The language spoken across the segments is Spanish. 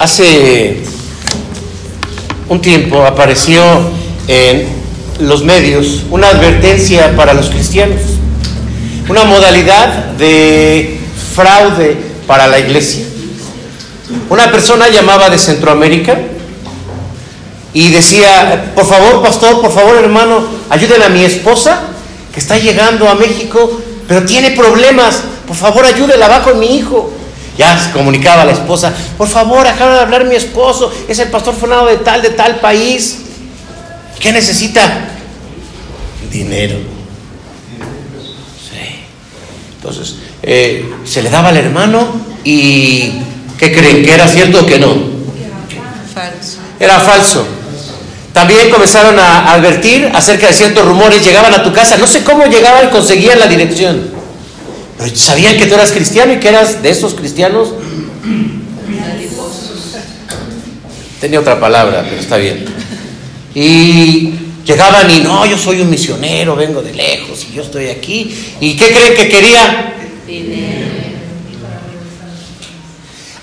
Hace un tiempo apareció en los medios una advertencia para los cristianos, una modalidad de fraude para la iglesia. Una persona llamaba de Centroamérica y decía, por favor, pastor, por favor, hermano, ayuden a mi esposa que está llegando a México, pero tiene problemas, por favor, ayúdela, va con mi hijo. Ya se comunicaba a la esposa, por favor, acaba de hablar mi esposo, es el pastor fonado de tal, de tal país. ¿Qué necesita? Dinero. Sí. Entonces, eh, se le daba al hermano y ¿qué creen? ¿Que era cierto o que no? Falso. Era falso. También comenzaron a advertir acerca de ciertos rumores, llegaban a tu casa, no sé cómo llegaban, conseguían la dirección. Sabían que tú eras cristiano y que eras de esos cristianos. Tenía otra palabra, pero está bien. Y llegaban y no, yo soy un misionero, vengo de lejos y yo estoy aquí. ¿Y qué creen que quería?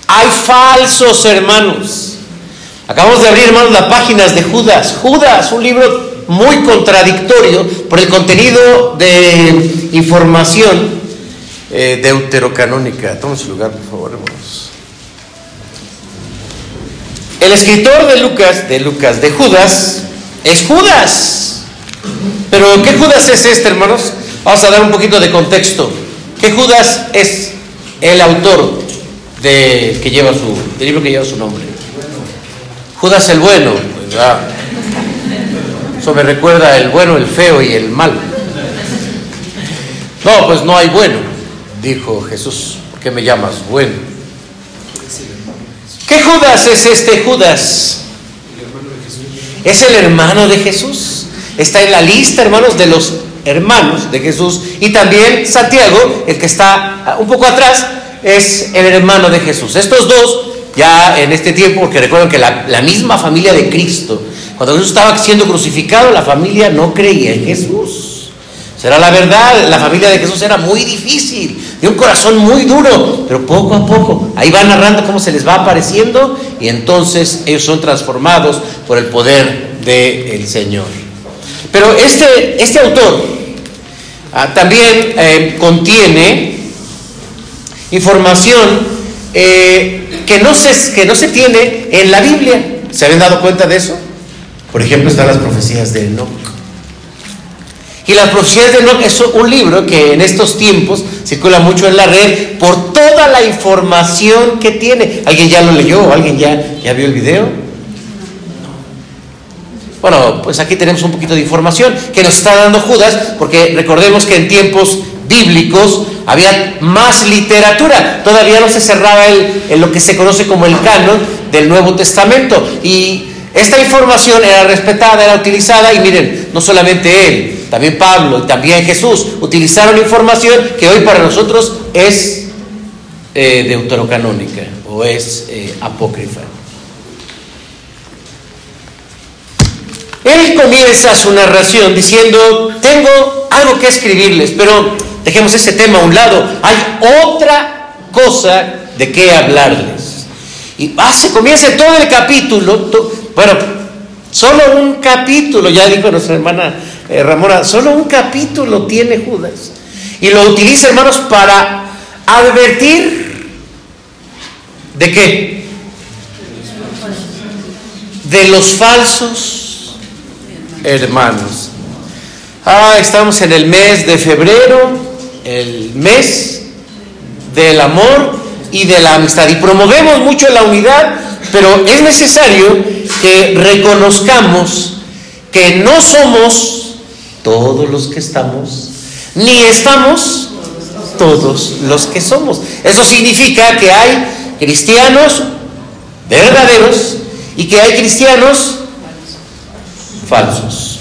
Hay falsos hermanos. Acabamos de abrir, hermanos, las páginas de Judas. Judas, un libro muy contradictorio por el contenido de información eh, deuterocanónica. Toma su lugar, por favor, hermanos. El escritor de Lucas, de Lucas, de Judas, es Judas. Pero ¿qué Judas es este, hermanos? Vamos a dar un poquito de contexto. ¿Qué Judas es el autor de, que lleva su, del libro que lleva su nombre? Judas el bueno, ¿verdad? Eso me recuerda el bueno, el feo y el malo. No, pues no hay bueno, dijo Jesús. ¿Por qué me llamas bueno? ¿Qué Judas es este Judas? Es el hermano de Jesús. Está en la lista, hermanos, de los hermanos de Jesús. Y también Santiago, el que está un poco atrás, es el hermano de Jesús. Estos dos, ya en este tiempo, porque recuerden que la, la misma familia de Cristo, cuando Jesús estaba siendo crucificado, la familia no creía en Jesús. Será la verdad, la familia de Jesús era muy difícil, de un corazón muy duro, pero poco a poco, ahí va narrando cómo se les va apareciendo y entonces ellos son transformados por el poder del Señor. Pero este, este autor ah, también eh, contiene información eh, que, no se, que no se tiene en la Biblia. ¿Se habían dado cuenta de eso? Por ejemplo, están las profecías de Enoch. Y las profecías de Enoch es un libro que en estos tiempos circula mucho en la red por toda la información que tiene. ¿Alguien ya lo leyó? ¿Alguien ya, vio el video? Bueno, pues aquí tenemos un poquito de información que nos está dando Judas, porque recordemos que en tiempos bíblicos había más literatura, todavía no se cerraba el, lo que se conoce como el canon del Nuevo Testamento. Y esta información era respetada, era utilizada, y miren, no solamente él, también Pablo y también Jesús utilizaron información que hoy para nosotros es eh, deuterocanónica o es eh, apócrifa. Él comienza su narración diciendo, tengo algo que escribirles, pero dejemos ese tema a un lado, hay otra cosa de qué hablarles. Y hace, comienza todo el capítulo, bueno, solo un capítulo, ya dijo nuestra hermana eh, Ramona, solo un capítulo tiene Judas. Y lo utiliza, hermanos, para advertir de qué? De los falsos hermanos. Ah, estamos en el mes de febrero, el mes del amor y de la amistad. Y promovemos mucho la unidad, pero es necesario que reconozcamos que no somos todos los que estamos, ni estamos todos los que somos. Eso significa que hay cristianos verdaderos y que hay cristianos falsos.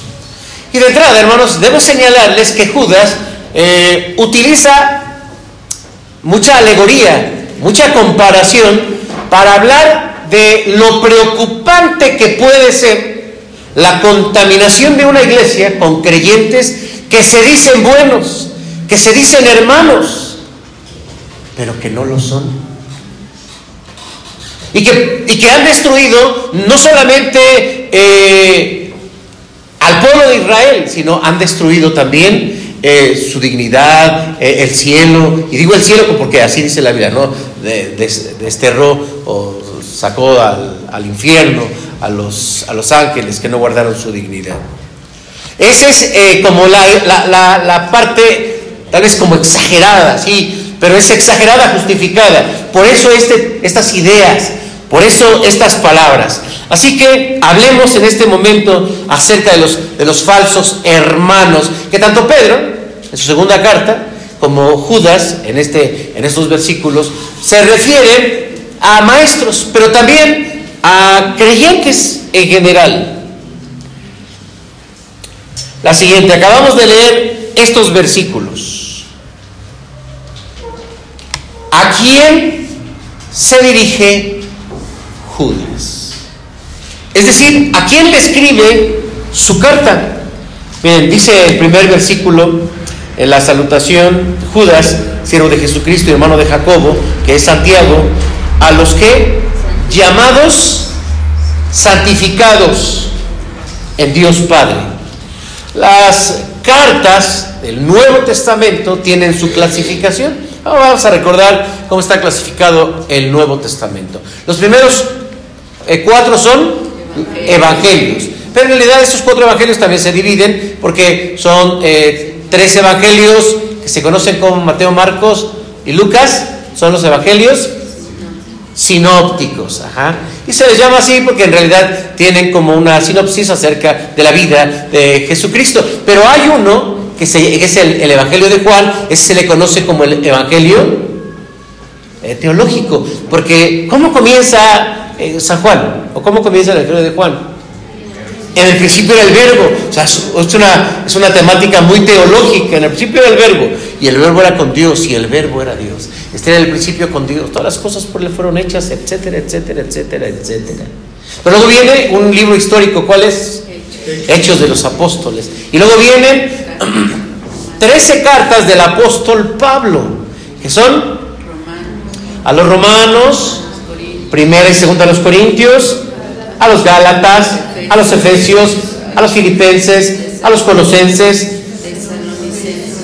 Y de entrada, hermanos, debo señalarles que Judas eh, utiliza mucha alegoría, mucha comparación para hablar de lo preocupante que puede ser la contaminación de una iglesia con creyentes que se dicen buenos, que se dicen hermanos, pero que no lo son. Y que, han destruido no solamente eh, al pueblo de Israel, sino han destruido también eh, su dignidad, eh, el cielo. Y digo el cielo porque así dice la Biblia, ¿no? desterró o sacó al, infierno a los, a los ángeles que no guardaron su dignidad. Esa es como la, la, la parte tal vez como exagerada, sí, pero es exagerada, justificada. Por eso este, estas ideas, por eso estas palabras. Así que hablemos en este momento acerca de los, de los falsos hermanos, que tanto Pedro, en su segunda carta, como Judas, en, este, en estos versículos, se refieren a maestros, pero también a creyentes en general. La siguiente, acabamos de leer estos versículos. ¿A quién se dirige Judas? Es decir, ¿a quién le escribe su carta? Miren, dice el primer versículo en la salutación, Judas, siervo de Jesucristo y hermano de Jacobo, que es Santiago, a los que llamados santificados en Dios Padre. Las cartas del Nuevo Testamento tienen su clasificación. Vamos a recordar cómo está clasificado el Nuevo Testamento. Los primeros eh, cuatro son evangelios. Pero en realidad estos cuatro evangelios también se dividen porque son eh, tres evangelios que se conocen como Mateo, Marcos y Lucas. Son los evangelios sinópticos. Y se les llama así porque en realidad tienen como una sinopsis acerca de la vida de Jesucristo. Pero hay uno que, es el, Evangelio de Juan, ese se le conoce como el Evangelio eh, teológico, porque ¿cómo comienza eh, San Juan? ¿O cómo comienza el Evangelio de Juan? En el principio era el verbo, o sea, es una, es una temática muy teológica, en el principio era el verbo, y el verbo era con Dios, y el verbo era Dios. Este era el principio con Dios, todas las cosas por él fueron hechas, etcétera, etcétera, etcétera, etcétera. Pero luego viene un libro histórico, ¿cuál es? Hechos de los Apóstoles. Y luego vienen 13 cartas del apóstol Pablo, que son a los romanos, primera y segunda a los corintios, a los gálatas, a los efesios, a los filipenses, a los colosenses,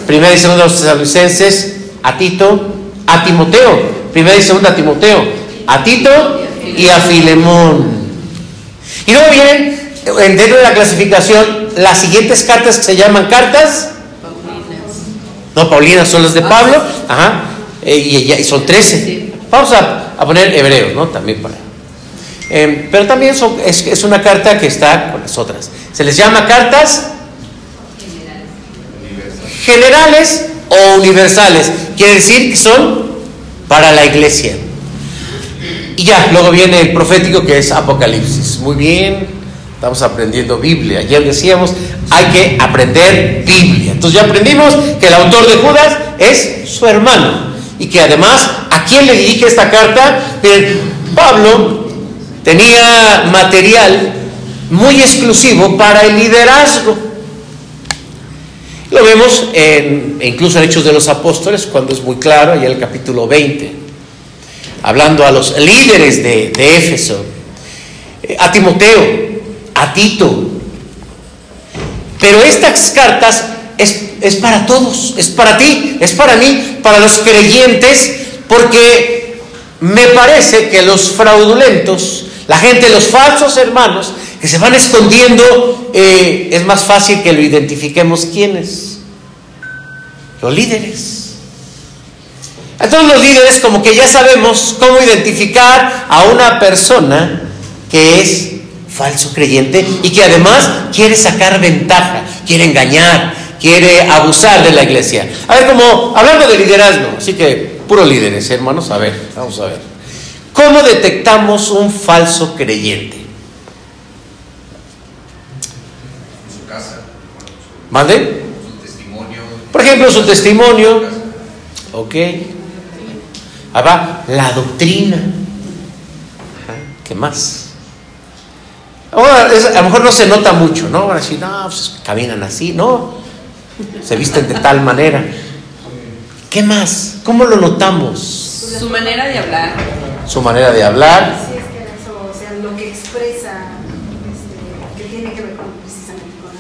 primera y segunda a los tesalonicenses, a Tito, a Timoteo, primera y segunda a Timoteo, a Tito y a Filemón. Y luego vienen dentro de la clasificación las siguientes cartas que se llaman cartas. Paulinas. No, Paulinas son las de Pablo. Ajá. Eh, y, son 13. Vamos a, poner hebreos, ¿no? También para. Em, pero también es, una carta que está con las otras. Se les llama cartas generales o universales. Quiere decir que son para la iglesia. Y ya, luego viene el profético que es Apocalipsis. Muy bien, Estamos aprendiendo Biblia. Ayer decíamos, hay que aprender Biblia. Entonces ya aprendimos que el autor de Judas es su hermano. Y que además, ¿a quién le dirige esta carta? Pablo tenía material muy exclusivo para el liderazgo. Lo vemos en, incluso en Hechos de los Apóstoles, cuando es muy claro, allá en el capítulo 20, hablando a los líderes de, de Éfeso, a Timoteo, a Tito. Pero estas cartas es, para todos, es para ti, es para mí, para los creyentes, porque me parece que los fraudulentos, la gente, los falsos hermanos, que se van escondiendo, eh, es más fácil que lo identifiquemos quiénes. Los líderes. Entonces los líderes como que ya sabemos cómo identificar a una persona que es falso creyente y que además quiere sacar ventaja, quiere engañar, quiere abusar de la iglesia. A ver, como hablando de liderazgo, así que puro líderes, hermanos, a ver, vamos a ver. ¿Cómo detectamos un falso creyente? Su casa. ¿Mande? Su testimonio. Por ejemplo, su testimonio. Ok. Ahí la doctrina. ¿Qué más? a lo mejor no se nota mucho, ¿no? Van a decir, no, pues caminan así, no. Se visten de tal manera. ¿Qué más? ¿Cómo lo notamos? Su manera de hablar. Su manera de hablar. sea, este, que tiene que ver con, precisamente con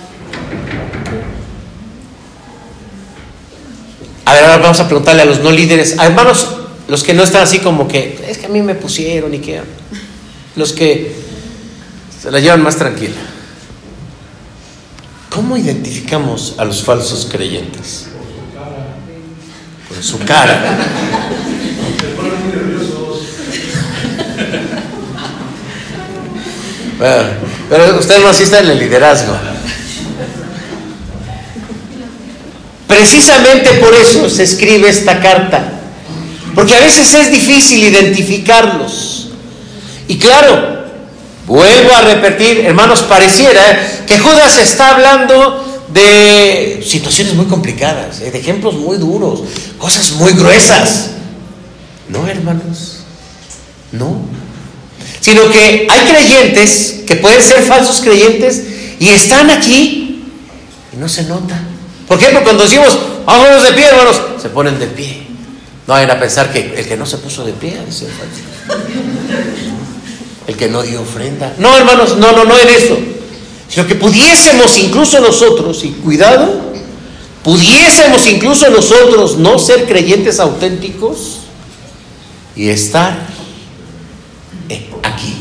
la A ver, ahora vamos a preguntarle a los no líderes, a hermanos, los que no están así como que, es que a mí me pusieron y que, los que se la llevan más tranquila. ¿Cómo identificamos a los falsos creyentes? Su cara. Pero usted no asiste en el liderazgo. Precisamente por eso se escribe esta carta. Porque a veces es difícil identificarlos. Y claro, vuelvo a repetir, hermanos, pareciera que Judas está hablando de situaciones muy complicadas, eh, de ejemplos muy duros, cosas muy gruesas. No, hermanos, no. Sino que hay creyentes que pueden ser falsos creyentes y están aquí y no se nota. Por ejemplo, cuando decimos, vámonos de pie, hermanos, se ponen de pie. No vayan a pensar que el que no se puso de pie es el falso. El que no dio ofrenda. No, hermanos, no, no, no en eso. Sino que pudiésemos incluso nosotros, y cuidado, pudiésemos incluso nosotros no ser creyentes auténticos y estar aquí.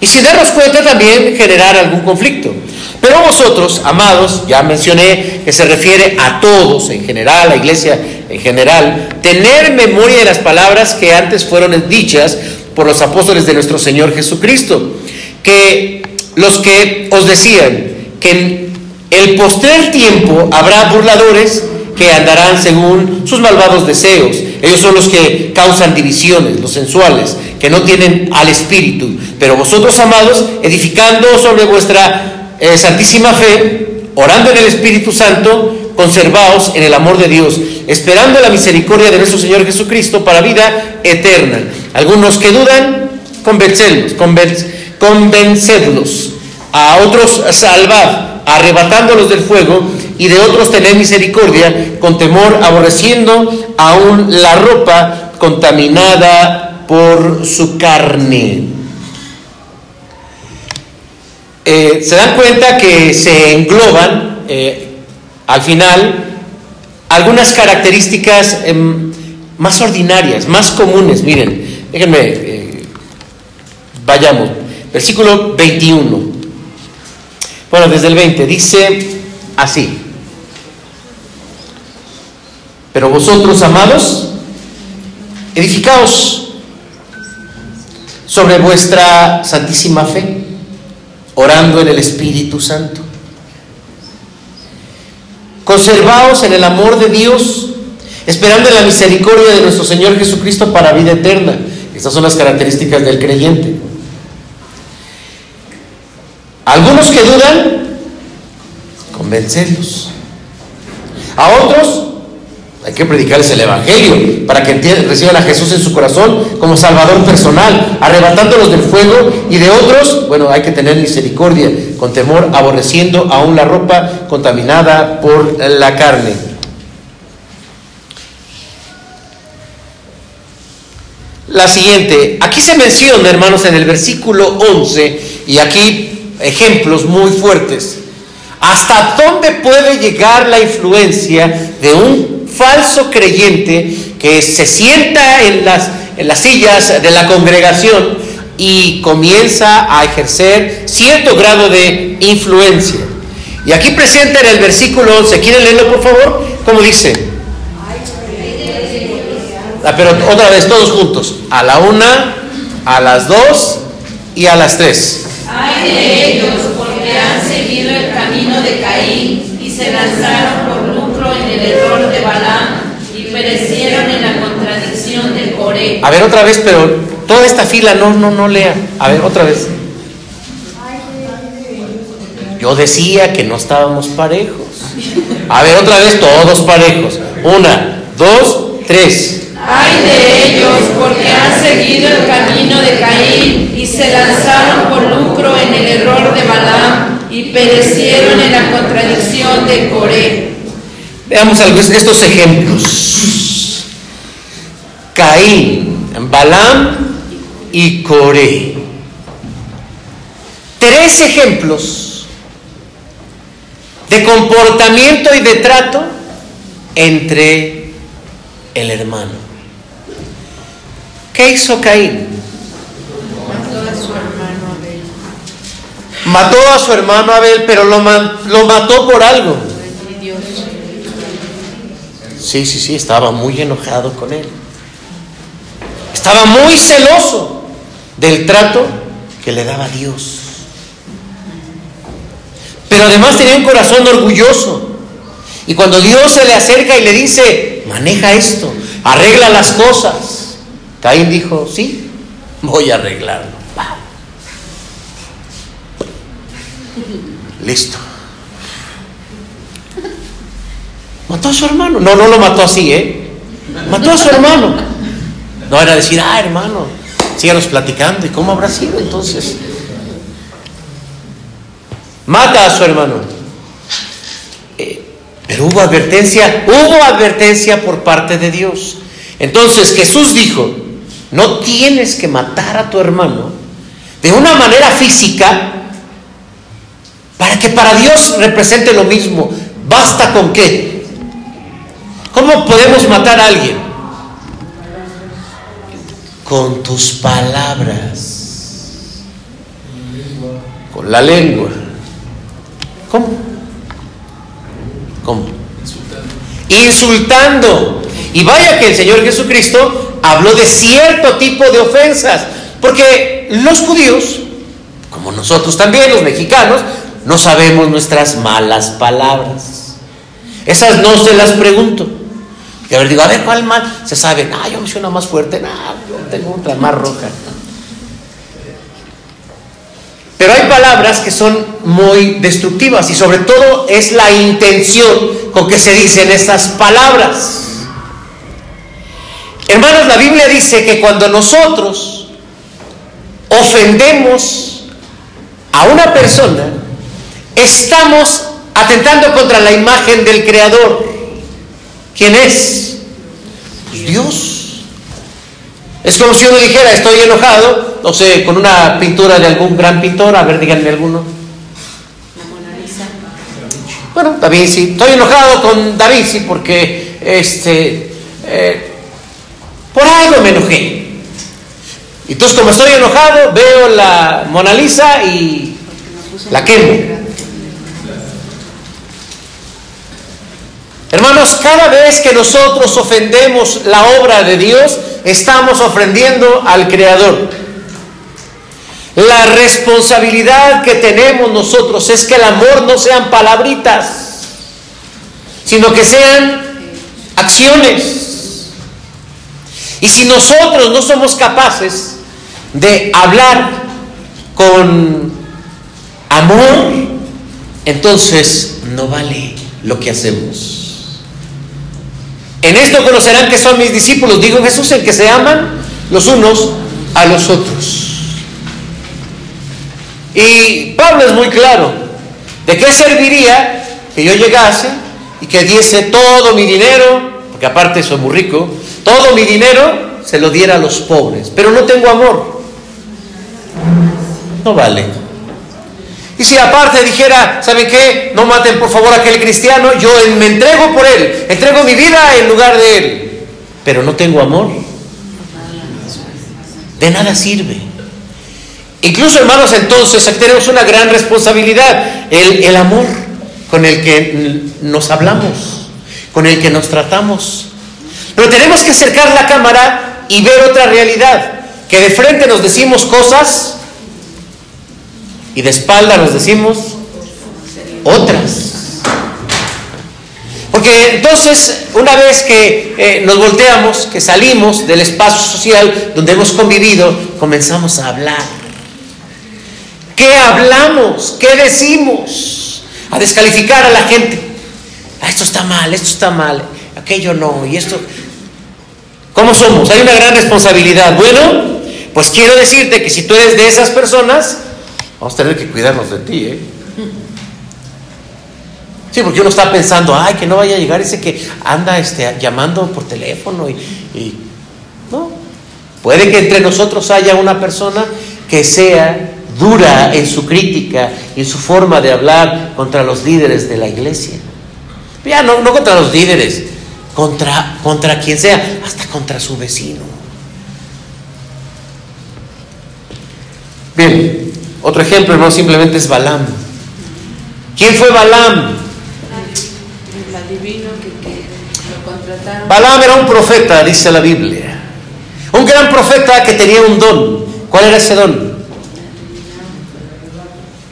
Y sin darnos cuenta también generar algún conflicto. Pero vosotros, amados, ya mencioné que se refiere a todos en general, a la iglesia en general, tener memoria de las palabras que antes fueron dichas por los apóstoles de nuestro Señor Jesucristo, que los que os decían que en el postrer tiempo habrá burladores que andarán según sus malvados deseos. Ellos son los que causan divisiones, los sensuales, que no tienen al Espíritu. Pero vosotros, amados, edificando sobre vuestra eh, santísima fe, orando en el Espíritu Santo, conservaos en el amor de Dios, esperando la misericordia de nuestro Señor Jesucristo para vida eterna. Algunos que dudan, convencerlos, convencedlos. A otros salvad, arrebatándolos del fuego, y de otros tener misericordia, con temor, aborreciendo aún la ropa contaminada por su carne. Eh, se dan cuenta que se engloban eh, al final algunas características em, más ordinarias, más comunes. Miren, déjenme, eh, vayamos. Versículo 21. Bueno, desde el 20 dice así. Pero vosotros, amados, edificaos sobre vuestra santísima fe, orando en el Espíritu Santo. Conservaos en el amor de Dios, esperando en la misericordia de nuestro Señor Jesucristo para vida eterna. Estas son las características del creyente. Algunos que dudan, convencerlos. A otros, hay que predicarles el Evangelio para que reciban a Jesús en su corazón como Salvador personal, arrebatándolos del fuego y de otros, bueno, hay que tener misericordia, con temor, aborreciendo aún la ropa contaminada por la carne. La siguiente, aquí se menciona, hermanos, en el versículo 11, y aquí ejemplos muy fuertes, hasta dónde puede llegar la influencia de un falso creyente que se sienta en las, en las sillas de la congregación y comienza a ejercer cierto grado de influencia. Y aquí presenta en el versículo 11, ¿quieren leerlo por favor? ¿Cómo dice? Ah, pero otra vez, todos juntos. A la una, a las dos y a las tres. Hay de ellos porque han seguido el camino de Caín y se lanzaron por en el error de Balaam y perecieron en la contradicción de Coré. A ver otra vez, pero toda esta fila no, no, no lea. A ver otra vez. Yo decía que no estábamos parejos. A ver otra vez, todos parejos. Una, dos, tres. Hay de ellos porque han seguido el camino de Caín y se lanzaron por lucro en el error de Balaam y perecieron en la contradicción de Coré. Veamos estos ejemplos. Caín, Balaam y Coré. tres ejemplos de comportamiento y de trato entre el hermano. ¿Qué hizo Caín? Mató a su hermano Abel. Mató a su hermano Abel, pero lo, lo mató por algo. Sí, sí, sí, estaba muy enojado con él. Estaba muy celoso del trato que le daba Dios. Pero además tenía un corazón orgulloso. Y cuando Dios se le acerca y le dice, maneja esto, arregla las cosas, Caín dijo, sí, voy a arreglarlo. Listo. Mató a su hermano. No, no lo mató así, ¿eh? Mató a su hermano. No era decir, ah, hermano, síganos platicando. ¿Y cómo habrá sido entonces? Mata a su hermano. Eh, pero hubo advertencia, hubo advertencia por parte de Dios. Entonces Jesús dijo, no tienes que matar a tu hermano de una manera física para que para Dios represente lo mismo. ¿Basta con qué? ¿Cómo podemos matar a alguien? Con tus palabras. Con la lengua. ¿Cómo? ¿Cómo? Insultando. Y vaya que el Señor Jesucristo habló de cierto tipo de ofensas. Porque los judíos, como nosotros también, los mexicanos, no sabemos nuestras malas palabras. Esas no se las pregunto. Y a digo, a ver, ¿cuál mal? Se sabe, ah, yo me más fuerte, no, yo tengo otra más roja. Pero hay palabras que son muy destructivas y sobre todo es la intención con que se dicen estas palabras. Hermanos, la Biblia dice que cuando nosotros ofendemos a una persona, estamos atentando contra la imagen del Creador. ¿Quién es? Pues Dios. Es como si uno dijera, estoy enojado, no sé, con una pintura de algún gran pintor, a ver, díganme alguno. Bueno, Da Vinci, estoy enojado con Da Vinci porque, este, eh, por algo me enojé. Entonces, como estoy enojado, veo la Mona Lisa y la quemo. Hermanos, cada vez que nosotros ofendemos la obra de Dios, estamos ofendiendo al Creador. La responsabilidad que tenemos nosotros es que el amor no sean palabritas, sino que sean acciones. Y si nosotros no somos capaces de hablar con amor, entonces no vale lo que hacemos. En esto conocerán que son mis discípulos, digo Jesús, en que se aman los unos a los otros. Y Pablo es muy claro, ¿de qué serviría que yo llegase y que diese todo mi dinero, porque aparte soy muy rico, todo mi dinero se lo diera a los pobres, pero no tengo amor? No vale. Y si aparte dijera, ¿saben qué? No maten por favor a aquel cristiano, yo me entrego por él, entrego mi vida en lugar de él, pero no tengo amor. De nada sirve. Incluso hermanos, entonces tenemos una gran responsabilidad, el, el amor con el que nos hablamos, con el que nos tratamos. Pero tenemos que acercar la cámara y ver otra realidad, que de frente nos decimos cosas y de espalda nos decimos otras. Porque entonces, una vez que eh, nos volteamos, que salimos del espacio social donde hemos convivido, comenzamos a hablar. ¿Qué hablamos? ¿Qué decimos? A descalificar a la gente. Ah, esto está mal, esto está mal, aquello no, y esto... ¿Cómo somos? Hay una gran responsabilidad. Bueno, pues quiero decirte que si tú eres de esas personas, vamos a tener que cuidarnos de ti, ¿eh? Sí, porque uno está pensando, ay, que no vaya a llegar ese que anda este, llamando por teléfono y, no. Puede que entre nosotros haya una persona que sea dura en su crítica y en su forma de hablar contra los líderes de la iglesia. Ya no, no contra los líderes, contra, contra quien sea, hasta contra su vecino. Bien, otro ejemplo, no simplemente es Balaam. ¿Quién fue Balaam? El adivino que, que lo contrataron. Balaam era un profeta, dice la Biblia. Un gran profeta que tenía un don. ¿Cuál era ese don?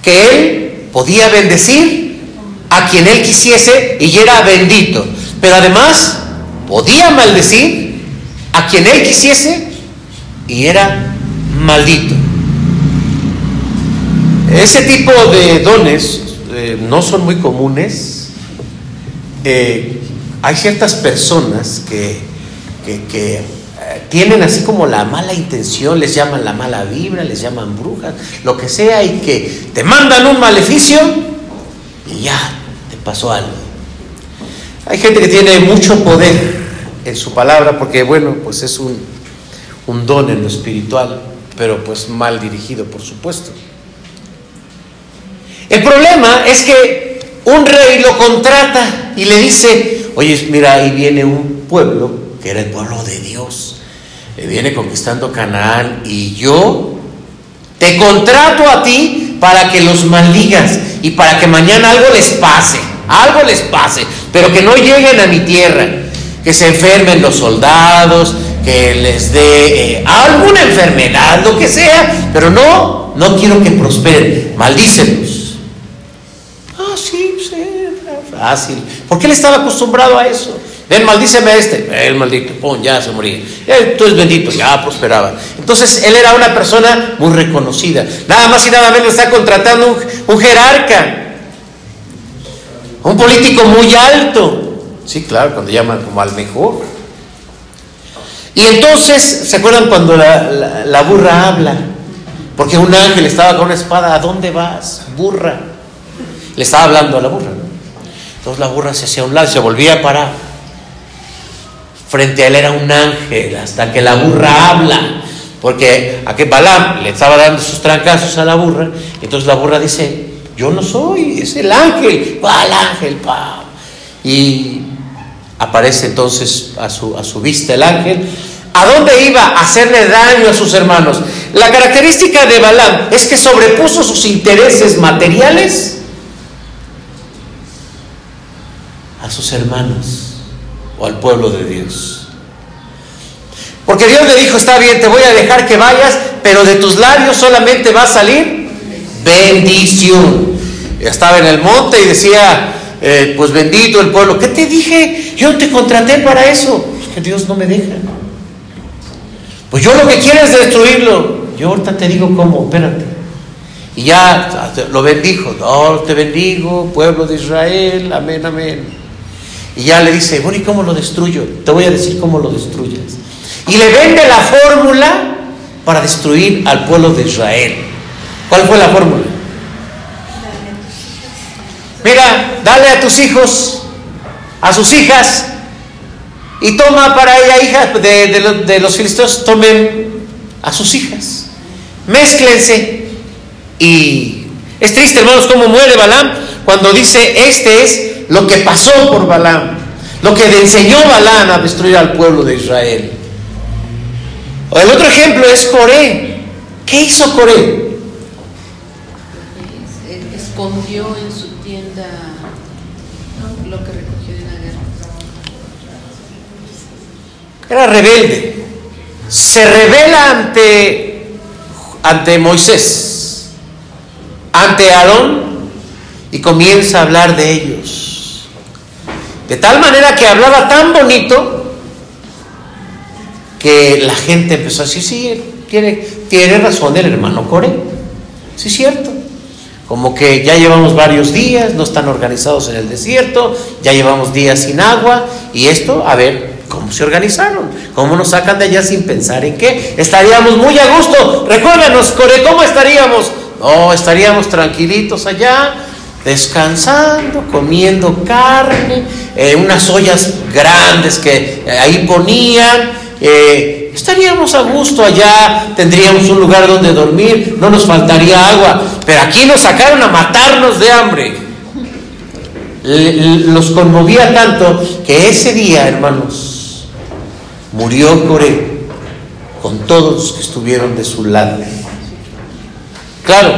Que él podía bendecir a quien él quisiese y era bendito. Pero además podía maldecir a quien él quisiese y era maldito. Ese tipo de dones eh, no son muy comunes. Eh, hay ciertas personas que, que- eh, tienen así como la mala intención, les llaman la mala vibra, les llaman brujas, lo que sea, y que te mandan un maleficio y ya te pasó algo. Hay gente que tiene mucho poder en su palabra porque, bueno, pues es un, don en lo espiritual, pero pues mal dirigido, por supuesto. El problema es que un rey lo contrata y le dice, oye, mira, ahí viene un pueblo, que era el pueblo de Dios, eh, viene conquistando Canaán y yo te contrato a ti para que los maldigas y para que mañana algo les pase, algo les pase, pero que no lleguen a mi tierra, que se enfermen los soldados, que les dé eh, alguna enfermedad, lo que sea, pero no, no quiero que prosperen, maldícelos. Ah, sí, sí, fácil. Porque él estaba acostumbrado a eso. Ven, maldíceme a este. El maldito, pum, ya se moría. Eh, Tú es bendito, ya prosperaba. Entonces él era una persona muy reconocida. Nada más y nada menos está contratando un jerarca, un político muy alto. Sí, claro, cuando llaman como al mejor. Y entonces, ¿se acuerdan cuando la, la- la burra habla? Porque un ángel estaba con una espada, ¿a dónde vas? Burra. Le estaba hablando a la burra. ¿no? Entonces la burra se hacía a un lado y se volvía a parar. Frente a él era un ángel, hasta que la burra habla. Porque a que Balaam le estaba dando sus trancazos a la burra. Entonces la burra dice, yo no soy, es el ángel. ¿Cuál ángel? Pa? Y aparece entonces a su, a su vista el ángel. ¿A dónde iba? A hacerle daño a sus hermanos. La característica de Balaam es que sobrepuso sus intereses materiales a sus hermanos o al pueblo de Dios. Porque Dios le dijo, está bien, te voy a dejar que vayas, pero de tus labios solamente va a salir bendición. Estaba en el monte y decía, eh, pues bendito el pueblo. ¿Qué te dije? Yo te contraté para eso. Es que Dios no me deja. Pues yo lo que quiero es destruirlo. Yo ahorita te digo cómo, espérate. Y ya lo bendijo. Te bendigo, pueblo de Israel. Amén, amén. Y ya le dice, bueno, ¿y cómo lo destruyo? Te voy a decir cómo lo destruyes. Y le vende la fórmula para destruir al pueblo de Israel. ¿Cuál fue la fórmula? Mira, dale a tus hijos, a sus hijas, y toma para ella hijas de, de de los filisteos, tomen a sus hijas, mézclense. Y es triste, hermanos, cómo muere Balaam cuando dice, este es lo que pasó por Balaam, lo que le enseñó Balaam a destruir al pueblo de Israel. El otro ejemplo es Coré. ¿Qué hizo Coré? Es- Escondió en su tienda lo que recogió de la guerra. Era rebelde. Se revela ante, ante Moisés, ante Aarón, y comienza a hablar de ellos. De tal manera que hablaba tan bonito que la gente empezó a decir, sí, tiene, tiene razón el hermano Core. Sí, es cierto. Como que ya llevamos varios días, no están organizados en el desierto, ya llevamos días sin agua, y esto, a ver, ¿cómo se organizaron? ¿Cómo nos sacan de allá sin pensar en qué? Estaríamos muy a gusto. Recuérdanos, Core, ¿cómo estaríamos? No, estaríamos tranquilitos allá, descansando, comiendo carne, eh, unas ollas grandes que eh, ahí ponían, eh, estaríamos a gusto allá, tendríamos un lugar donde dormir, no nos faltaría agua, pero aquí nos sacaron a matarnos de hambre. Los conmovía tanto que ese día, hermanos, murió Coré con todos los que estuvieron de su lado. Claro,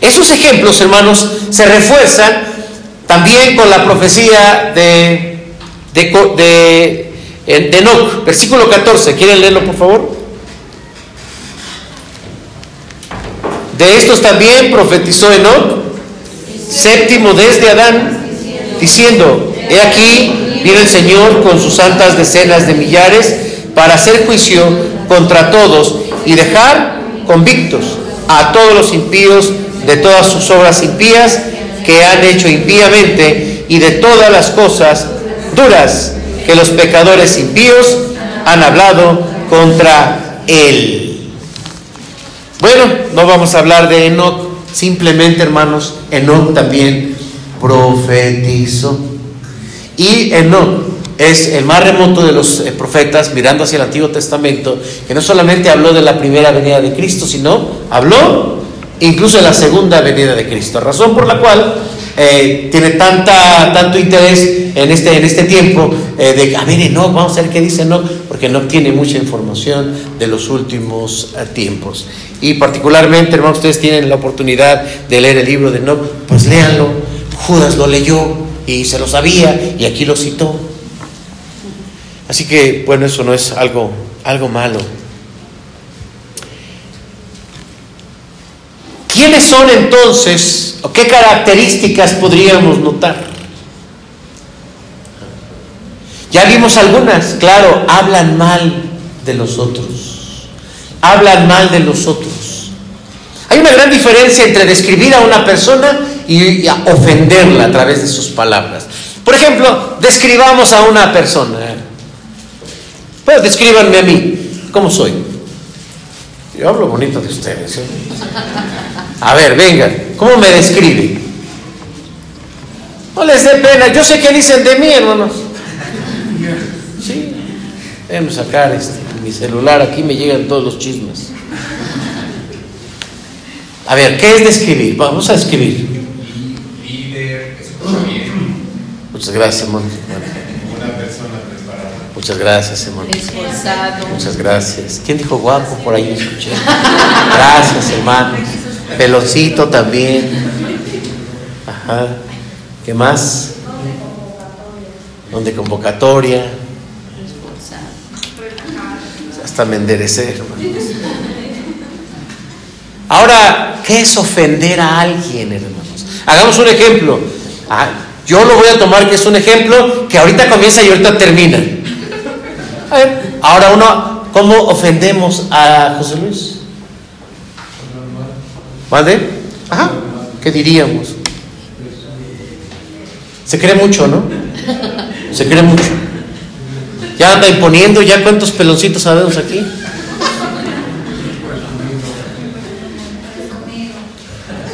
esos ejemplos, hermanos, se refuerzan también con la profecía de, de, de Enoch, versículo 14. ¿Quieren leerlo, por favor? De estos también profetizó Enoch, séptimo desde Adán, diciendo, he aquí, viene el Señor con sus santas decenas de millares para hacer juicio contra todos y dejar convictos a todos los impíos de todas sus obras impías que han hecho impíamente y de todas las cosas duras que los pecadores impíos han hablado contra él. Bueno, no vamos a hablar de Enoch, simplemente hermanos, Enoch también profetizó. Y Enoch es el más remoto de los eh, profetas, mirando hacia el Antiguo Testamento, que no solamente habló de la primera venida de Cristo, sino habló incluso de la segunda venida de Cristo. Razón por la cual eh, tiene tanta, tanto interés en este, en este tiempo eh, de, a ver, no, vamos a ver qué dice no, porque no tiene mucha información de los últimos tiempos. Y particularmente, hermanos, ustedes tienen la oportunidad de leer el libro de No, pues léanlo. Judas lo leyó y se lo sabía y aquí lo citó. Así que, bueno, eso no es algo, algo malo. ¿Quiénes son entonces, o qué características podríamos notar? Ya vimos algunas, claro, hablan mal de los otros. Hablan mal de los otros. Hay una gran diferencia entre describir a una persona y ofenderla a través de sus palabras. Por ejemplo, describamos a una persona. Pues descríbanme a mí, ¿cómo soy? Yo hablo bonito de ustedes. ¿eh? A ver, vengan, ¿cómo me describe? No les dé pena, yo sé qué dicen de mí, hermanos. Sí, déjenme sacar este, mi celular, aquí me llegan todos los chismes. A ver, ¿qué es describir? Vamos a escribir. Líder, escucha bien. Muchas gracias, hermano. Muchas gracias, hermano. Esforzado. Muchas gracias. ¿Quién dijo guapo? Por ahí escuché. Gracias, hermano. Peloncito también. Ajá. ¿Qué más? Donde convocatoria. Hasta me enderecé, hermanos. Ahora, ¿qué es ofender a alguien, hermanos? Hagamos un ejemplo. Ah, yo lo voy a tomar que es un ejemplo que ahorita comienza y ahorita termina. Ahora uno, ¿cómo ofendemos a José Luis? ¿Vale? Ajá, ¿qué diríamos? Se cree mucho, ¿no? Se cree mucho. Ya anda imponiendo, ya cuántos peloncitos sabemos aquí.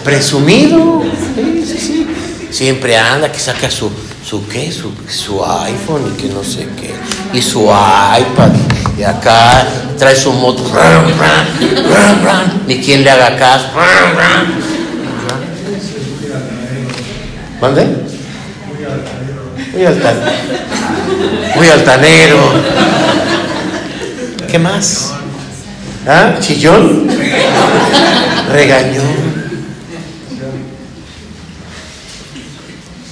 Presumido. Sí, sí, sí. Siempre anda que saca su, su qué, su, su iPhone y que no sé qué, y su iPad, y acá trae su moto, ni quien le haga caso. ¿Mande? Muy altanero. Muy altanero. ¿Qué más? ¿Ah? ¿Chillón? Regañón.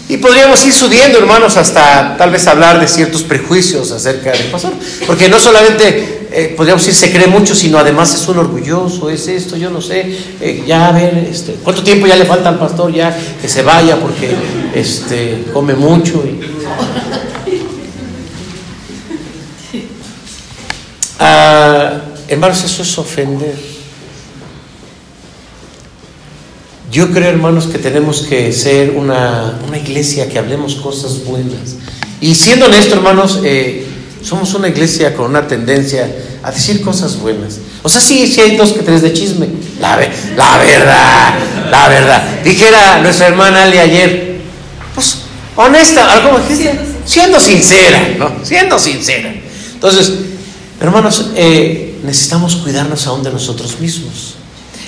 Y podríamos ir subiendo, hermanos, hasta tal vez hablar de ciertos prejuicios acerca del pastor. Porque no solamente eh, podríamos decir se cree mucho, sino además es un orgulloso, es esto, yo no sé. eh, ya a ver, este, ¿cuánto tiempo ya le falta al pastor ya que se vaya porque este, come mucho? Y... Ah, hermanos, eso es ofender. Yo creo, hermanos, que tenemos que ser una, una iglesia que hablemos cosas buenas. Y siendo honesto, hermanos, eh, somos una iglesia con una tendencia a decir cosas buenas. O sea, sí, sí hay dos que tres de chisme. La, ve- la verdad, la verdad. Dijera nuestra hermana Ali ayer, pues honesta, algo dijiste, siendo sincera, ¿no? Siendo sincera. Entonces, Hermanos, eh, necesitamos cuidarnos aún de nosotros mismos.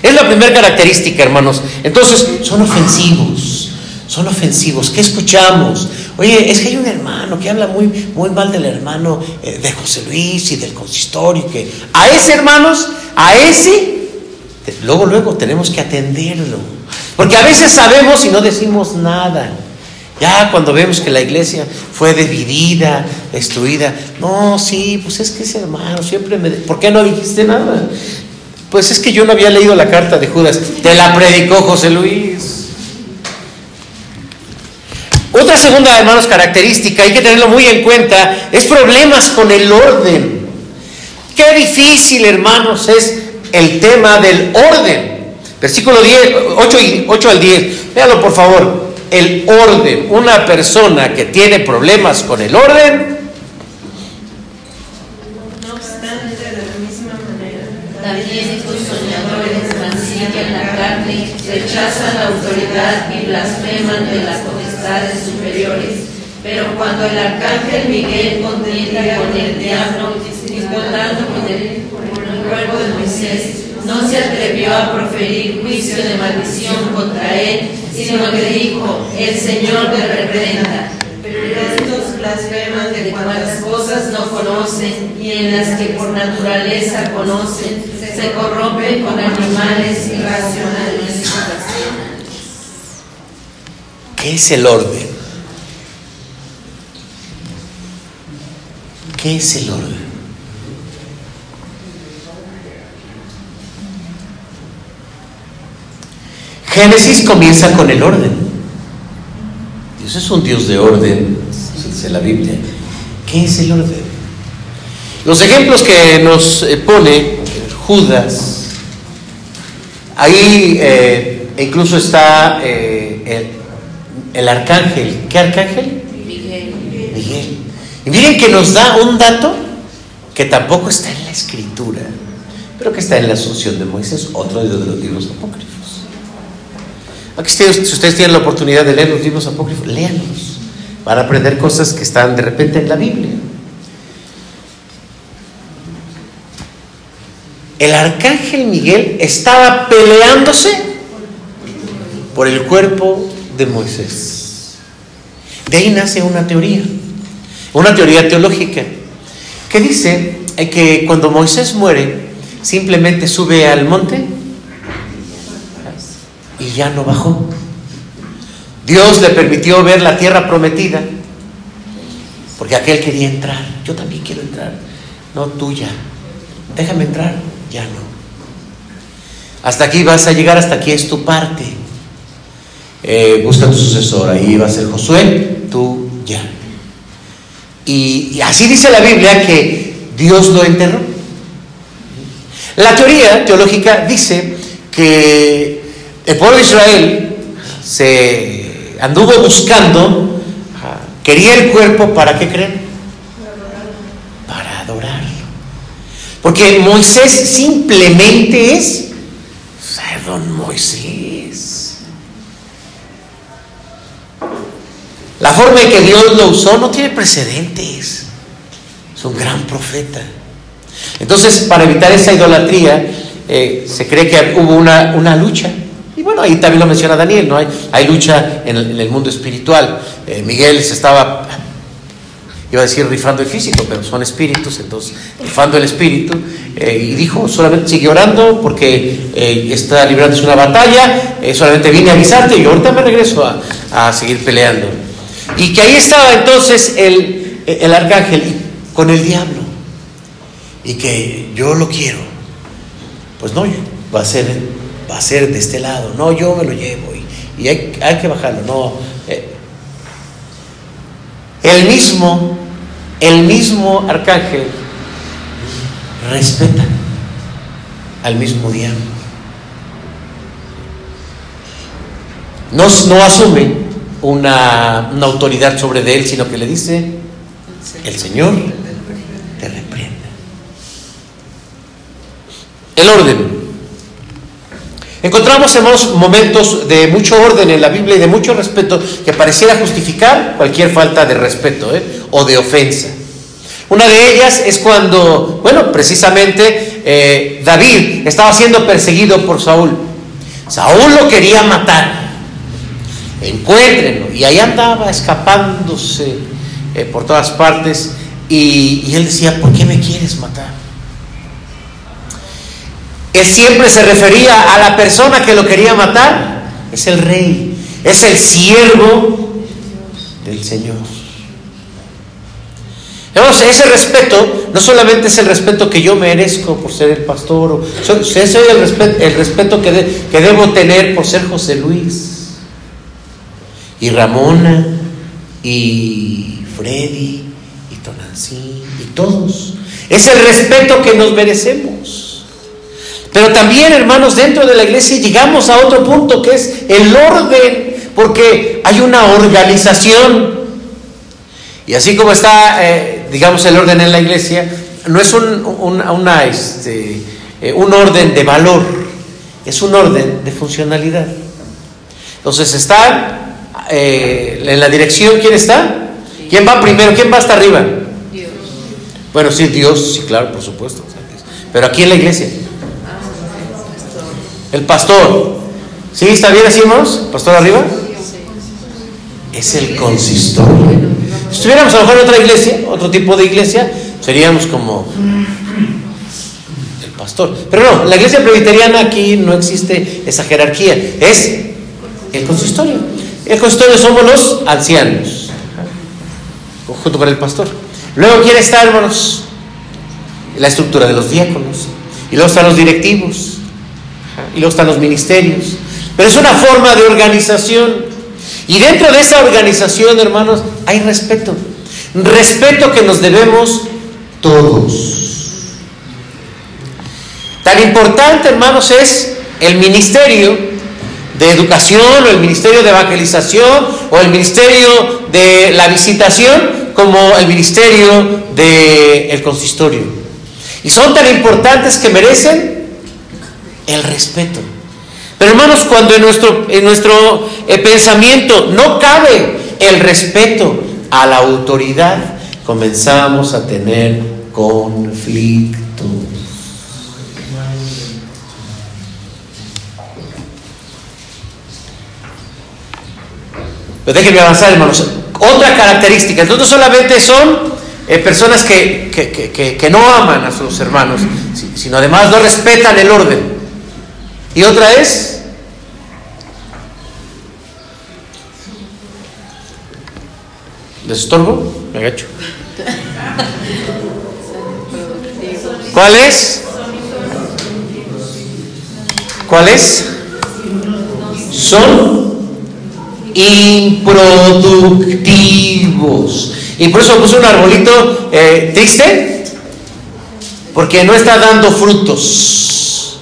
Es la primera característica, hermanos. Entonces, son ofensivos. Son ofensivos. ¿Qué escuchamos? Oye, es que hay un hermano que habla muy, muy mal del hermano eh, de José Luis y del consistorio. Que a ese, hermanos, a ese, luego, luego tenemos que atenderlo. Porque a veces sabemos y no decimos nada. Ya cuando vemos que la iglesia fue dividida, destruida, no, sí, pues es que ese hermano siempre me... ¿Por qué no dijiste nada? Pues es que yo no había leído la carta de Judas, te la predicó José Luis. Otra segunda, hermanos, característica, hay que tenerlo muy en cuenta, es problemas con el orden. Qué difícil, hermanos, es el tema del orden. Versículo 10, 8, y, 8 al 10. Véalo, por favor. El orden. Una persona que tiene problemas con el orden, también estos soñadores mancillan la carne, rechazan la autoridad y blasfeman de las potestades superiores. Pero cuando el arcángel Miguel contienda con el diablo, disputando con el, cuerpo de Moisés, no se atrevió a proferir juicio de maldición contra él, sino que dijo, el Señor te reprenda. Pero estos blasfeman de cuantas cosas no conocen y en las que por naturaleza conocen, se corrompen con animales irracionales. ¿Qué es el orden? ¿Qué es el orden? Génesis comienza con el orden. Dios es un Dios de orden, dice la Biblia. ¿Qué es el orden? Los ejemplos que nos eh, pone Judas, ahí eh, incluso está eh, el, el arcángel. ¿Qué arcángel? Miguel. Miguel. Y miren que nos da un dato que tampoco está en la escritura, pero que está en la asunción de Moisés, otro de los libros apócrifos. Aquí ustedes, si ustedes tienen la oportunidad de leer los libros apócrifos, léanlos para aprender cosas que están de repente en la Biblia. El arcángel Miguel estaba peleándose por el cuerpo de Moisés. De ahí nace una teoría, una teoría teológica, que dice que cuando Moisés muere, simplemente sube al monte y ya no bajó. Dios le permitió ver la tierra prometida, porque aquel quería entrar. Yo también quiero entrar, no tuya. Déjame entrar, ya no. Hasta aquí vas a llegar, hasta aquí es tu parte. Eh, busca tu sucesor, ahí va a ser Josué, tú ya. Y, así dice la Biblia que Dios lo enterró. La teoría teológica dice que el pueblo de Israel se anduvo buscando, ah, quería el cuerpo para qué creen? Para adorarlo. Porque Moisés simplemente es, don Moisés. La forma en que Dios lo usó no tiene precedentes. Es un gran profeta. Entonces, para evitar esa idolatría, eh, se cree que hubo una, una lucha. Y bueno, ahí también lo menciona Daniel, ¿no? Hay, hay lucha en el, mundo espiritual. Eh, Miguel se estaba, iba a decir rifando el físico, pero son espíritus, entonces rifando el espíritu. eh, y dijo, solamente sigue orando porque está librándose una batalla, solamente vine a avisarte y ahorita me regreso a, a seguir peleando. Y que ahí estaba entonces el, el arcángel con el diablo. Y que yo lo quiero. Pues no, va a ser, va a ser de este lado. No, yo me lo llevo y, y hay, hay que bajarlo. No. eh. El mismo, el mismo arcángel respeta al mismo diablo. No, no asume una, autoridad sobre de él, sino que le dice, el Señor te reprenda. El orden. Encontramos, hermanos, momentos de mucho orden en la Biblia y de mucho respeto que pareciera justificar cualquier falta de respeto ¿eh? o de ofensa. Una de ellas es cuando, bueno, precisamente eh, David estaba siendo perseguido por Saúl. Saúl lo quería matar. Encuéntrenlo. Y ahí andaba escapándose eh, por todas partes. Y, él decía, ¿por qué me quieres matar? Él siempre se refería a la persona que lo quería matar. Es el rey, es el siervo del Señor. Entonces, ese respeto no solamente es el respeto que yo merezco por ser el pastor, o, ese es el respeto, el respeto que, de- que debo tener por ser José Luis, y Ramona, y Freddy, y Tonancy, y todos. Es el respeto que nos merecemos. Pero también, hermanos, dentro de la iglesia llegamos a otro punto que es el orden, porque hay una organización. Y así como está, eh, digamos, el orden en la iglesia, no es un, un- una, este, eh, un orden de valor, es un orden de funcionalidad. Entonces está eh, en la dirección, ¿quién está? ¿Quién va primero? ¿Quién va hasta arriba? Dios. Bueno, sí, Dios, sí, claro, por supuesto. Pero aquí en la iglesia. El pastor. ¿Sí? ¿Está bien así, hermanos? ¿Pastor arriba? Es el consistorio. Si estuviéramos a lo mejor en otra iglesia, otro tipo de iglesia, seríamos como el pastor. Pero no, en la iglesia presbiteriana aquí no existe esa jerarquía. Es el consistorio. El consistorio somos los ancianos, junto con el pastor. Luego, ¿quién está, hermanos? La estructura de los diáconos. Y luego están los directivos. Y luego están los ministerios. Pero es una forma de organización. Y dentro de esa organización, hermanos, hay respeto. Respeto que nos debemos todos. Tan importante, hermanos, es el ministerio de educación o el ministerio de evangelización o el ministerio de la visitación como el ministerio del consistorio. Y son tan importantes que merecen el respeto. Pero hermanos, cuando en nuestro, en nuestro eh, pensamiento no cabe el respeto a la autoridad, comenzamos a tener conflictos. Pero déjenme avanzar, hermanos. Otra característica, entonces no solamente son eh, personas que, que- que- que- no aman a sus hermanos, si- sino además no respetan el orden. Y otra es, ¿les estorbo? Me agacho. ¿Cuál es? ¿Cuál? Son improductivos. Y por eso puse un arbolito eh, triste, porque no está dando frutos.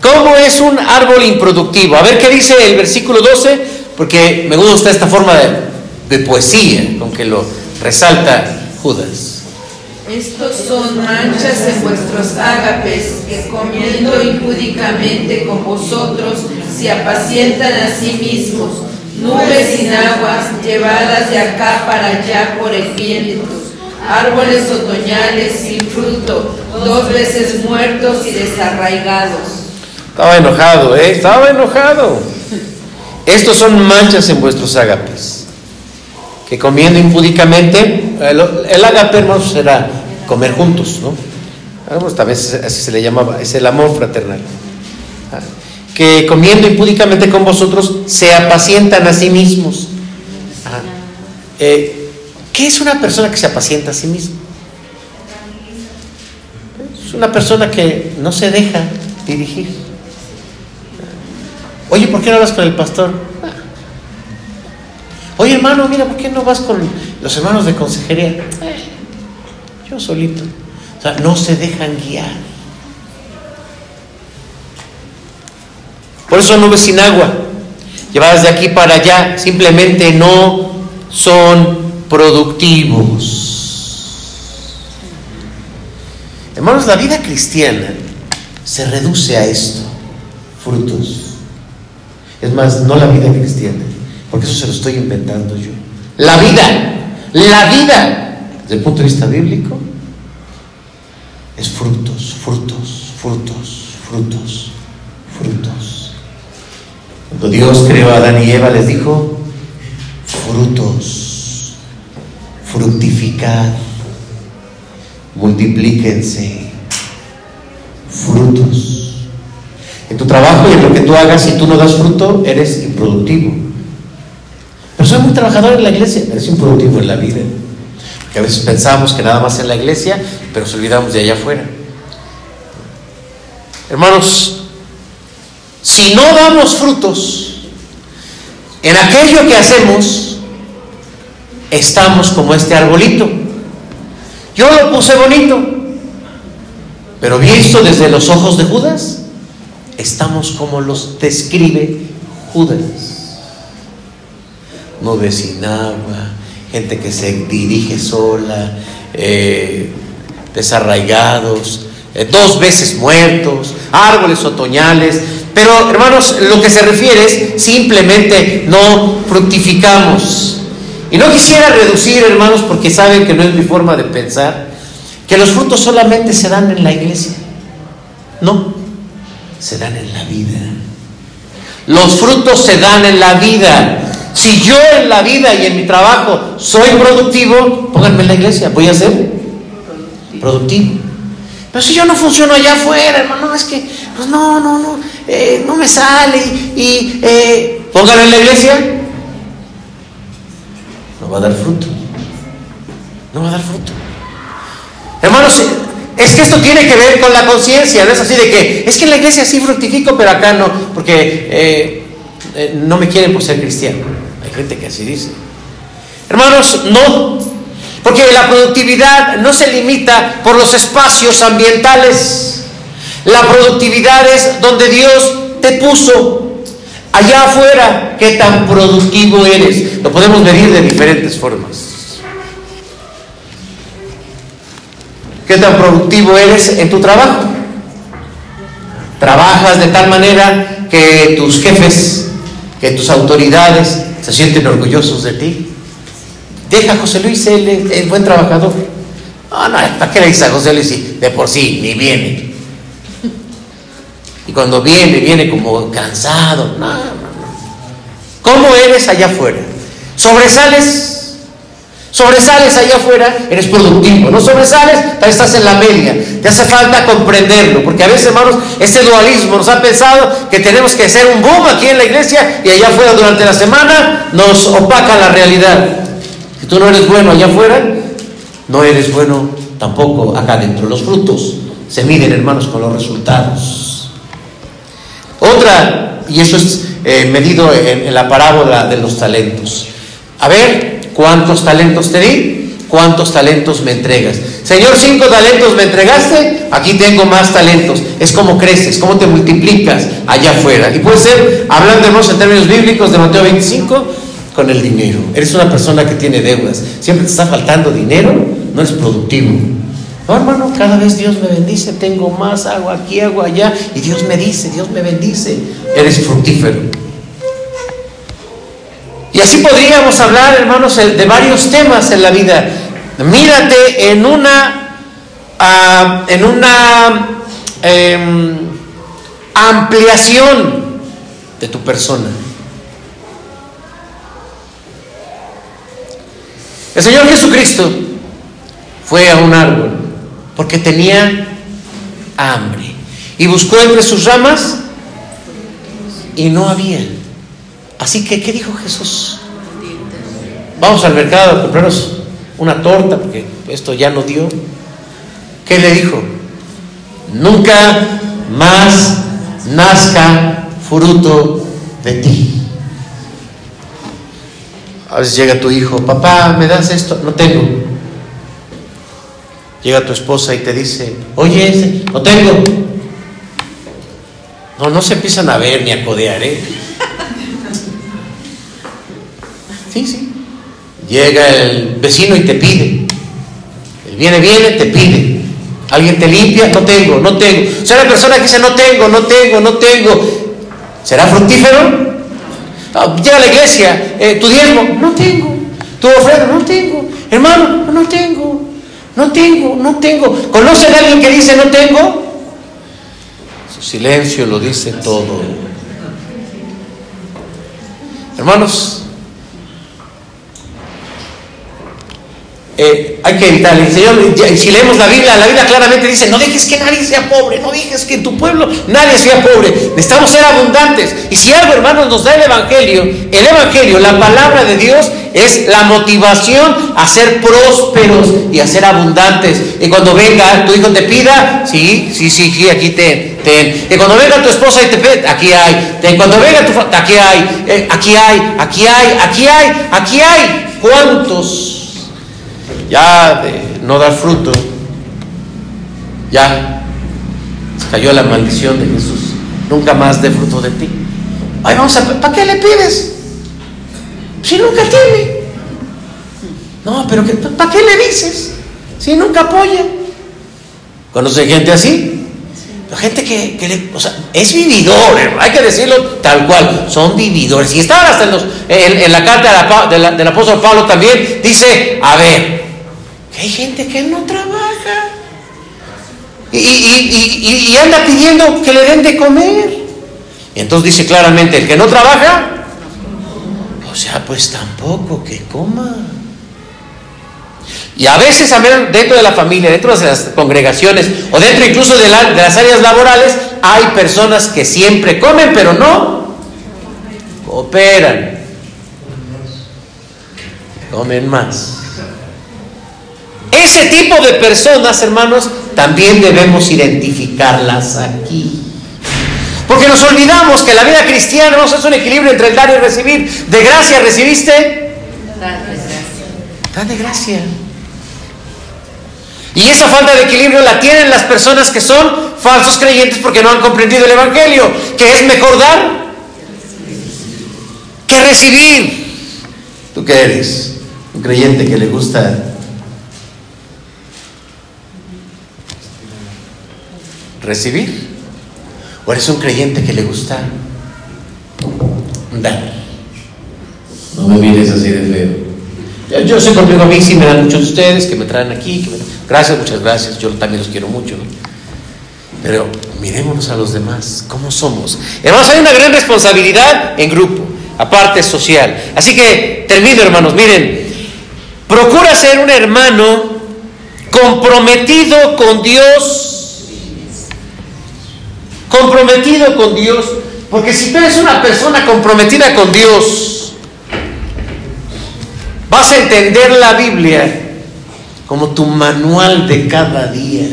¿Cómo es un árbol improductivo? A ver qué dice el versículo 12, porque me gusta esta forma de, de poesía con que lo resalta Judas. Estos son manchas en vuestros ágapes, que comiendo impúdicamente con vosotros se apacientan a sí mismos, nubes sin aguas, llevadas de acá para allá por el viento, árboles otoñales sin fruto, dos veces muertos y desarraigados. Estaba enojado, ¿eh? Estaba enojado. Estos son manchas en vuestros ágapes, que comiendo impúdicamente, el, el ágape, hermanos, era comer juntos, ¿no? Tal vez así se le llamaba, es el amor fraternal. Que comiendo impúdicamente con vosotros se apacientan a sí mismos. Eh, ¿Qué es una persona que se apacienta a sí misma? Es una persona que no se deja dirigir. Oye, ¿por qué no vas con el pastor? Ah. Oye, hermano, mira, ¿por qué no vas con los hermanos de consejería? Eh, yo solito. O sea, no se dejan guiar. Por eso nubes sin agua, llevadas de aquí para allá, simplemente no son productivos. Hermanos, la vida cristiana se reduce a esto, frutos. Es más, no la vida cristiana, porque eso se lo estoy inventando yo. La vida, la vida desde el punto de vista bíblico, es frutos, frutos, frutos, frutos, frutos. Cuando Dios creó a Adán y Eva les dijo, frutos, fructificad, multiplíquense, frutos. En tu trabajo y en lo que tú hagas, si tú no das fruto, eres improductivo. Pero soy muy trabajador en la iglesia, eres improductivo en la vida. Que a veces pensamos que nada más en la iglesia, pero nos olvidamos de allá afuera. Hermanos, si no damos frutos en aquello que hacemos, estamos como este arbolito. Yo lo puse bonito, pero visto desde los ojos de Judas, estamos como los describe Judas. Nubes sin agua, gente que se dirige sola, eh, desarraigados, eh, dos veces muertos, árboles otoñales. Pero hermanos, lo que se refiere es simplemente no fructificamos. Y no quisiera reducir, hermanos, porque saben que no es mi forma de pensar, que los frutos solamente se dan en la iglesia. No, se dan en la vida. Los frutos se dan en la vida. Si yo en la vida y en mi trabajo soy productivo, pónganme en la iglesia, voy a ser productivo. Pero si yo no funciono allá afuera, hermano, es que, pues no, no, no, eh, no me sale y, eh, pónganlo en la iglesia, no va a dar fruto. No va a dar fruto. Hermanos, es que esto tiene que ver con la conciencia, no es así de que, es que en la iglesia sí fructifico, pero acá no, porque eh, eh, no me quieren por ser cristiano. Hay gente que así dice. Hermanos, no, porque la productividad no se limita por los espacios ambientales. La productividad es donde Dios te puso. Allá afuera, qué tan productivo eres. Lo podemos medir de diferentes formas. ¿Qué tan productivo eres en tu trabajo? Trabajas de tal manera que tus jefes, que tus autoridades se sienten orgullosos de ti. Deja a José Luis, él es buen trabajador. No, no, ¿para qué le dices a José Luis? De por sí, ni viene. Y cuando viene, viene como cansado. No, no, no. ¿Cómo eres allá afuera? ¿Sobresales? Sobresales allá afuera, eres productivo. No sobresales, estás en la media. Te hace falta comprenderlo, porque a veces, hermanos, este dualismo nos ha pensado que tenemos que ser un boom aquí en la iglesia y allá afuera durante la semana nos opaca la realidad. Si tú no eres bueno allá afuera, no eres bueno tampoco acá adentro. Los frutos se miden, hermanos, con los resultados. Otra, y eso es eh, medido en, la parábola de los talentos. A ver, ¿cuántos talentos te di? ¿Cuántos talentos me entregas? Señor, cinco talentos me entregaste, aquí tengo más talentos. Es como creces, cómo te multiplicas allá afuera. Y puede ser, hablando en términos bíblicos de Mateo 25, con el dinero. Eres una persona que tiene deudas. Siempre te está faltando dinero, no eres productivo. No, hermano, cada vez Dios me bendice, tengo más, hago aquí, hago allá, y Dios me dice, Dios me bendice. Eres fructífero. Y así podríamos hablar, hermanos, de varios temas en la vida. Mírate en una, uh, en una eh, ampliación de tu persona. El Señor Jesucristo fue a un árbol porque tenía hambre y buscó entre sus ramas y no había. Así que, ¿qué dijo Jesús? Vamos al mercado a comprarnos una torta porque esto ya no dio. ¿Qué le dijo? Nunca más nazca fruto de ti. A veces llega tu hijo, papá, ¿me das esto? No tengo. Llega tu esposa y te dice, oye, no tengo. No, no se empiezan a ver ni a codear, ¿eh? Sí, sí. Llega el vecino y te pide. El viene, viene, te pide. Alguien te limpia, no tengo, no tengo. O sea, la persona que dice, no tengo, no tengo, no tengo. ¿Será fructífero? llega a la iglesia, eh, tu diezmo, no tengo. Tu ofrenda, no tengo. Hermano, no tengo. No tengo, no tengo. ¿Conocen a alguien que dice no tengo? Su silencio lo dice todo. Hermanos, eh, hay que evitar. El Señor, si leemos la Biblia, la Biblia claramente dice, no dejes que nadie sea pobre, no dejes que en tu pueblo nadie sea pobre. Necesitamos ser abundantes. Y si algo, hermanos, nos da el Evangelio, el Evangelio, la palabra de Dios, es la motivación a ser prósperos y a ser abundantes. Y cuando venga tu hijo te pida, sí, sí, sí, sí, aquí te, ten. Y cuando venga tu esposa y te pide, aquí hay. Ten. Cuando venga tu aquí hay, eh, aquí hay, aquí hay, aquí hay, aquí hay. ¿Cuántos? Ya de no dar fruto, ya cayó la maldición de Jesús. Nunca más dé fruto de ti. Ay, vamos a, ¿para qué le pides? Si nunca tiene. No, pero ¿para qué le dices? Si nunca apoya. ¿Conoce gente así? Gente que, o sea, es vividor, hay que decirlo tal cual, son vividores. Y estaban hasta en, los, en, la carta del apóstol Pablo también, dice, a ver, hay gente que no trabaja y, anda pidiendo que le den de comer. Y entonces dice claramente, el que no trabaja, o sea, pues tampoco que coma. Y a veces dentro de la familia, dentro de las congregaciones o dentro incluso de, de las áreas laborales, hay personas que siempre comen, pero no cooperan. Comen más. Ese tipo de personas, hermanos, también debemos identificarlas aquí. Porque nos olvidamos que la vida cristiana no es un equilibrio entre el dar y recibir. De gracia recibiste. Da de gracia. Y esa falta de equilibrio la tienen las personas que son falsos creyentes porque no han comprendido el Evangelio, que es mejor dar que recibir. ¿Tú qué eres? Un creyente que le gusta recibir? ¿O eres un creyente que le gusta dar? No me mires así de feo. Yo sé conmigo a mí, sí me dan muchos de ustedes que me traen aquí. Gracias, muchas gracias. Yo también los quiero mucho. Pero mirémonos a los demás, ¿cómo somos? Hermanos, hay una gran responsabilidad en grupo, aparte social. Así que termino, hermanos. Miren, procura ser un hermano comprometido con Dios comprometido con Dios, porque si tú eres una persona comprometida con Dios, vas a entender la Biblia como tu manual de cada día.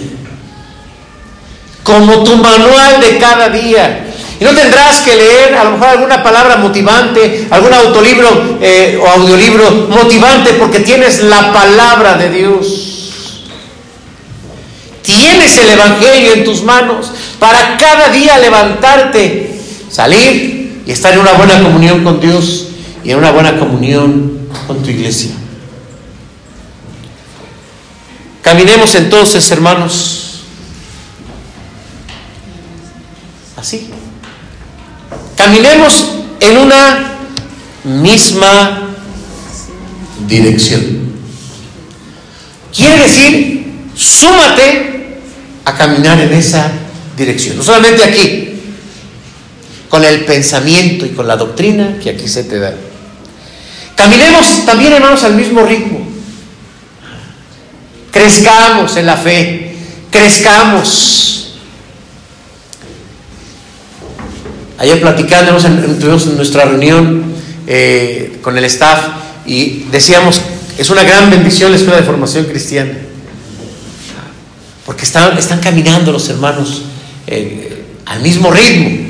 Como tu manual de cada día. Y no tendrás que leer a lo mejor alguna palabra motivante, algún autolibro eh, o audiolibro motivante porque tienes la palabra de Dios. Tienes el Evangelio en tus manos para cada día levantarte, salir y estar en una buena comunión con Dios y en una buena comunión con tu iglesia. Caminemos entonces, hermanos, así. Caminemos en una misma dirección. Quiere decir, súmate a caminar en esa dirección. No solamente aquí, con el pensamiento y con la doctrina que aquí se te da. Caminemos también, hermanos, al mismo ritmo. Crezcamos en la fe, crezcamos. Ayer platicando, tuvimos nuestra reunión eh, con el staff y decíamos, es una gran bendición la escuela de formación cristiana porque están, están caminando los hermanos al mismo ritmo.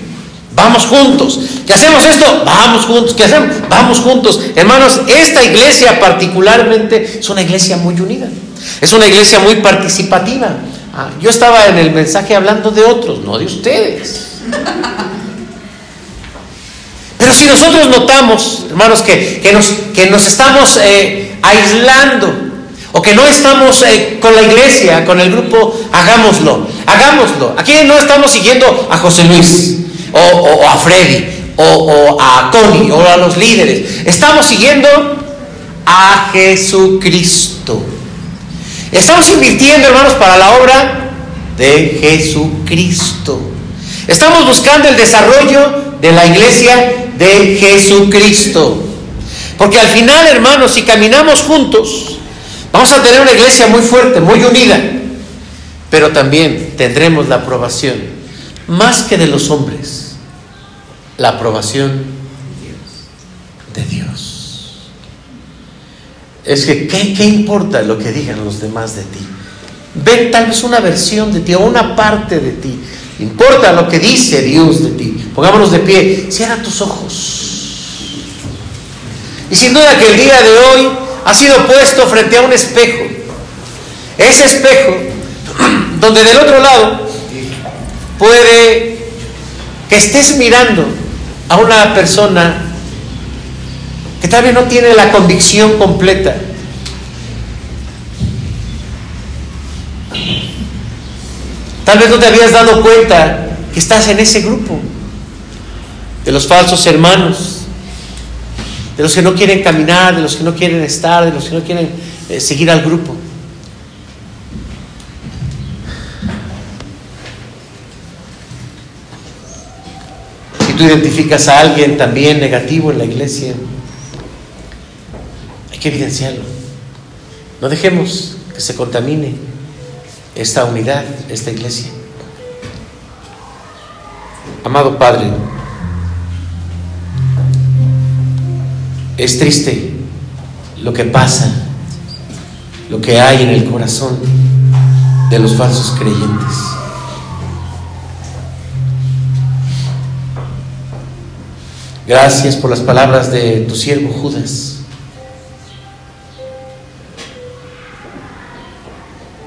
Vamos juntos. ¿Qué hacemos esto? Vamos juntos. ¿Qué hacemos? Vamos juntos. Hermanos, esta iglesia particularmente es una iglesia muy unida. Es una iglesia muy participativa. Ah, yo estaba en el mensaje hablando de otros, no de ustedes. Pero si nosotros notamos, hermanos, que, nos, que nos estamos eh, aislando o que no estamos eh, con la iglesia, con el grupo, hagámoslo, hagámoslo. Aquí no estamos siguiendo a José Luis o, a Freddy o, a Tony o a los líderes. Estamos siguiendo a Jesucristo. Estamos invirtiendo, hermanos, para la obra de Jesucristo. Estamos buscando el desarrollo de la iglesia de Jesucristo. Porque al final, hermanos, si caminamos juntos, vamos a tener una iglesia muy fuerte, muy unida. Pero también tendremos la aprobación, más que de los hombres, la aprobación de Dios. Es que, ¿qué, importa lo que digan los demás de ti? Ve tal vez una versión de ti o una parte de ti. Importa lo que dice Dios de ti. Pongámonos de pie. Cierra tus ojos. Y sin duda que el día de hoy ha sido puesto frente a un espejo. Ese espejo, donde del otro lado puede que estés mirando a una persona que tal vez no tiene la convicción completa. Tal vez no te habías dado cuenta que estás en ese grupo de los falsos hermanos, de los que no quieren caminar, de los que no quieren estar, de los que no quieren eh, seguir al grupo. Si tú identificas a alguien también negativo en la iglesia, hay que evidenciarlo. No dejemos que se contamine esta unidad, esta iglesia. Amado Padre, es triste lo que pasa, lo que hay en el corazón de los falsos creyentes. Gracias por las palabras de tu siervo Judas,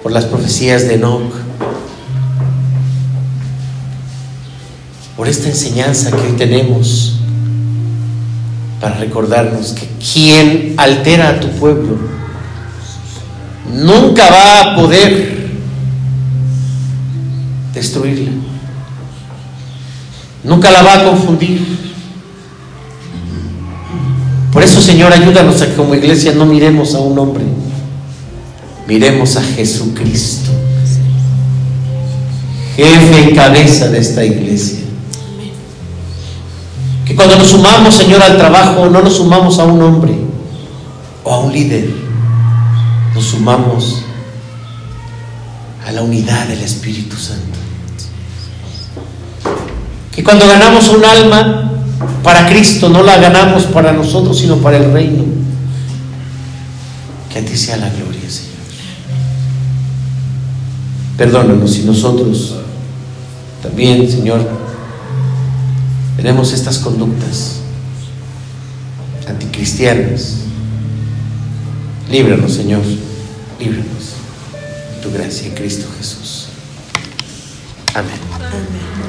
por las profecías de Enoch, por esta enseñanza que hoy tenemos para recordarnos que quien altera a tu pueblo nunca va a poder destruirla, nunca la va a confundir. Por eso, Señor, ayúdanos a que como iglesia no miremos a un hombre, miremos a Jesucristo, jefe y cabeza de esta iglesia. Que cuando nos sumamos, Señor, al trabajo, no nos sumamos a un hombre o a un líder, nos sumamos a la unidad del Espíritu Santo. Que cuando ganamos un alma para Cristo, no la ganamos para nosotros, sino para el reino. Que a ti sea la gloria, Señor. Perdónanos si nosotros también, Señor, tenemos estas conductas anticristianas. Líbranos, Señor, líbranos. Tu gracia en Cristo Jesús. Amén. Amén.